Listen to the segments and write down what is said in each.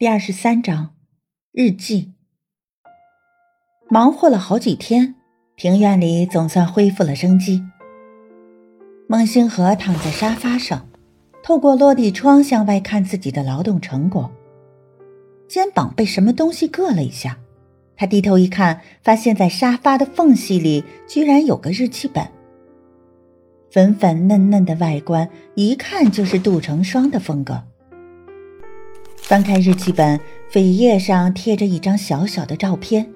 第二十三章日记。忙活了好几天，庭院里总算恢复了生机。孟星河躺在沙发上，透过落地窗向外看自己的劳动成果。肩膀被什么东西硌了一下，他低头一看，发现在沙发的缝隙里居然有个日记本。粉粉嫩嫩的外观，一看就是杜成双的风格。翻开日记本，扉页上贴着一张小小的照片，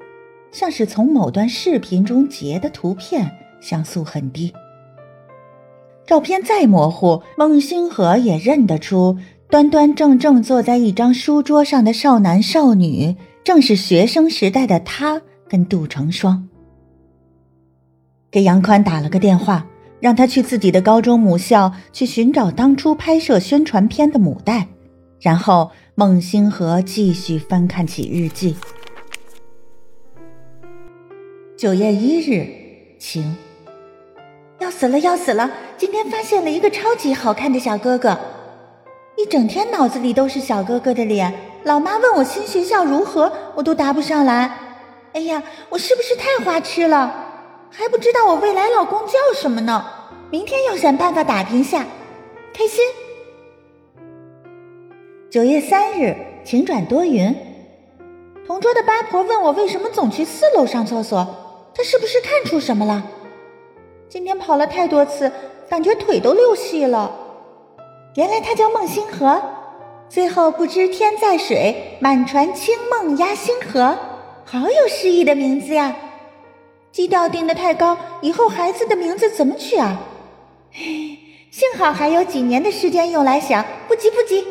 像是从某段视频中截的图片，像素很低。照片再模糊，孟星河也认得出，端端正正坐在一张书桌上的少男少女，正是学生时代的他跟杜成双。给杨宽打了个电话，让他去自己的高中母校去寻找当初拍摄宣传片的母带，然后。孟星河继续翻看起日记。九月一日，晴。要死了，要死了！今天发现了一个超级好看的小哥哥，一整天脑子里都是小哥哥的脸。老妈问我新学校如何，我都答不上来。哎呀，我是不是太花痴了？还不知道我未来老公叫什么呢？明天要想办法打听下，开心。九月三日，晴转多云。同桌的八婆问我为什么总去四楼上厕所，她是不是看出什么了？今天跑了太多次，感觉腿都溜细了。原来他叫孟星河，最后不知天在水，满船清梦压星河，好有诗意的名字呀！基调定得太高，以后孩子的名字怎么取啊？幸好还有几年的时间用来想，不急不急。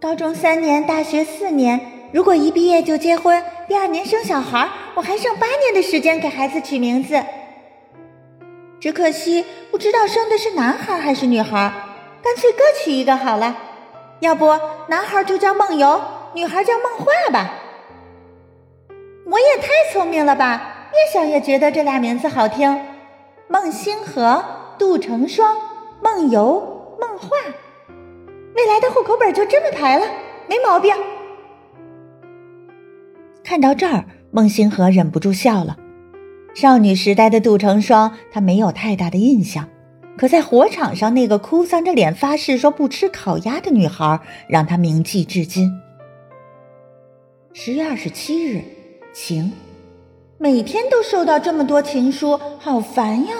高中三年，大学四年，如果一毕业就结婚，第二年生小孩，我还剩八年的时间给孩子取名字。只可惜不知道生的是男孩还是女孩，干脆各取一个好了。要不男孩就叫梦游，女孩叫梦话吧。我也太聪明了吧！越想越觉得这俩名字好听，梦星河、杜成双、梦游、梦话。未来的户口本就这么排了，没毛病。看到这儿，孟星河忍不住笑了。少女时代的杜成双，他没有太大的印象，可在火场上那个哭丧着脸发誓说不吃烤鸭的女孩，让他铭记至今。十月二十七日，晴。每天都收到这么多情书，好烦呀！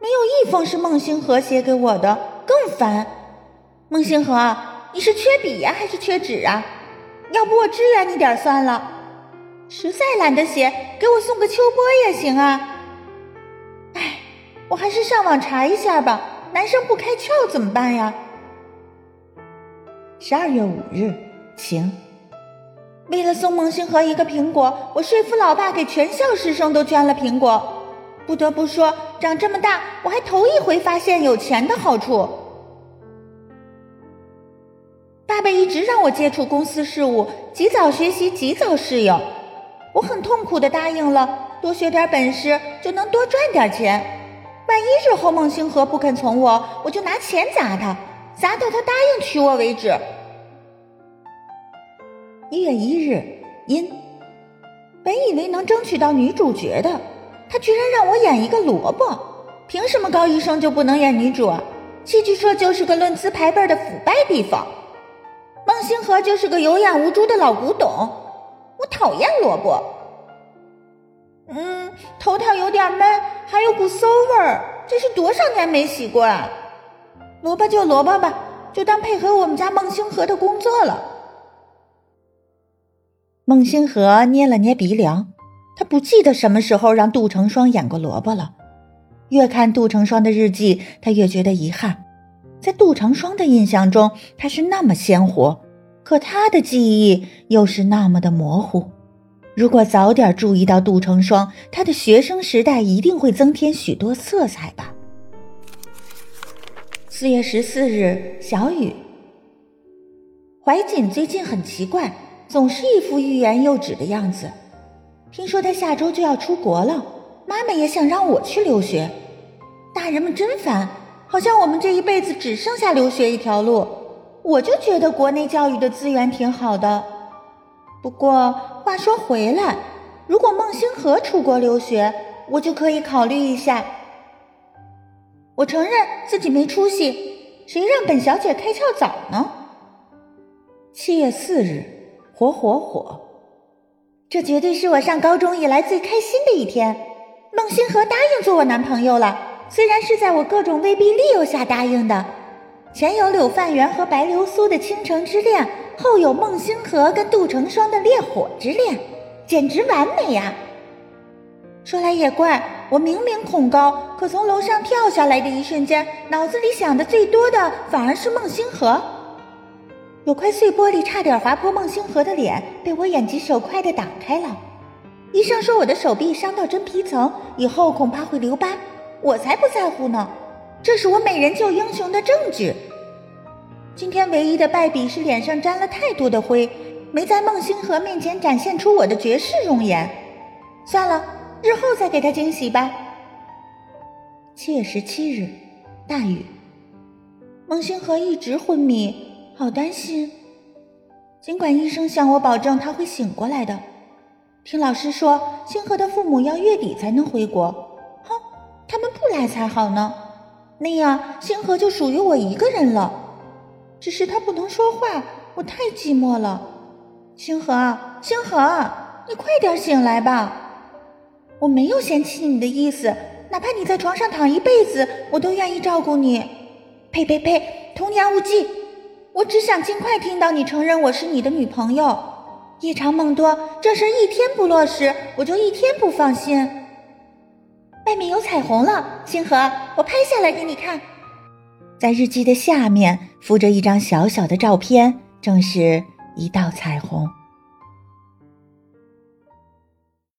没有一封是孟星河写给我的，更烦。孟星河，你是缺笔呀，还是缺纸啊？要不我支援你点算了。实在懒得写，给我送个秋波也行啊。哎，我还是上网查一下吧。男生不开窍怎么办呀？十二月五日，晴。为了送孟星河一个苹果，我说服老爸给全校师生都捐了苹果。不得不说，长这么大，我还头一回发现有钱的好处。爸爸一直让我接触公司事务，及早学习，及早适应。我很痛苦的答应了，多学点本事就能多赚点钱。万一日后孟星河不肯从我，我就拿钱砸他，砸到他答应娶我为止。一月一日，阴。本以为能争取到女主角的，他居然让我演一个萝卜。凭什么高医生就不能演女主？戏剧社就是个论资排辈的腐败地方。孟星河就是个有眼无珠的老古董，我讨厌萝卜。嗯，头套有点闷，还有股馊味儿，这是多少年没洗过啊？萝卜就萝卜吧，就当配合我们家孟星河的工作了。孟星河捏了捏鼻梁，他不记得什么时候让杜成双演过萝卜了。越看杜成双的日记，他越觉得遗憾。在杜成双的印象中，他是那么鲜活，可他的记忆又是那么的模糊。如果早点注意到杜成双，他的学生时代一定会增添许多色彩吧。四月十四日，小雨。怀瑾最近很奇怪，总是一副欲言又止的样子。听说他下周就要出国了，妈妈也想让我去留学。大人们真烦。好像我们这一辈子只剩下留学一条路，我就觉得国内教育的资源挺好的。不过话说回来，如果孟星河出国留学，我就可以考虑一下。我承认自己没出息，谁让本小姐开窍早呢？七月四日，火火火！这绝对是我上高中以来最开心的一天。孟星河答应做我男朋友了，虽然是在我各种威逼利诱下答应的。前有柳范元和白流苏的倾城之恋，后有孟星河跟杜成双的烈火之恋，简直完美呀！说来也怪，我明明恐高，可从楼上跳下来的一瞬间，脑子里想的最多的反而是孟星河。有块碎玻璃差点划破孟星河的脸，被我眼疾手快的挡开了。医生说我的手臂伤到真皮层，以后恐怕会留疤，我才不在乎呢。这是我美人救英雄的证据。今天唯一的败笔是脸上沾了太多的灰，没在孟星河面前展现出我的绝世容颜。算了，日后再给他惊喜吧。七月十七日，大雨。孟星河一直昏迷，好担心。尽管医生向我保证他会醒过来的，听老师说，星河的父母要月底才能回国。哼，他们不来才好呢。那样，星河就属于我一个人了。只是他不能说话，我太寂寞了。星河，星河，你快点醒来吧！我没有嫌弃你的意思，哪怕你在床上躺一辈子，我都愿意照顾你。呸呸呸！童言无忌。我只想尽快听到你承认我是你的女朋友。夜长梦多，这事一天不落实，我就一天不放心。外面有彩虹了，星河，我拍下来给你看。在日记的下面附着一张小小的照片，正是一道彩虹。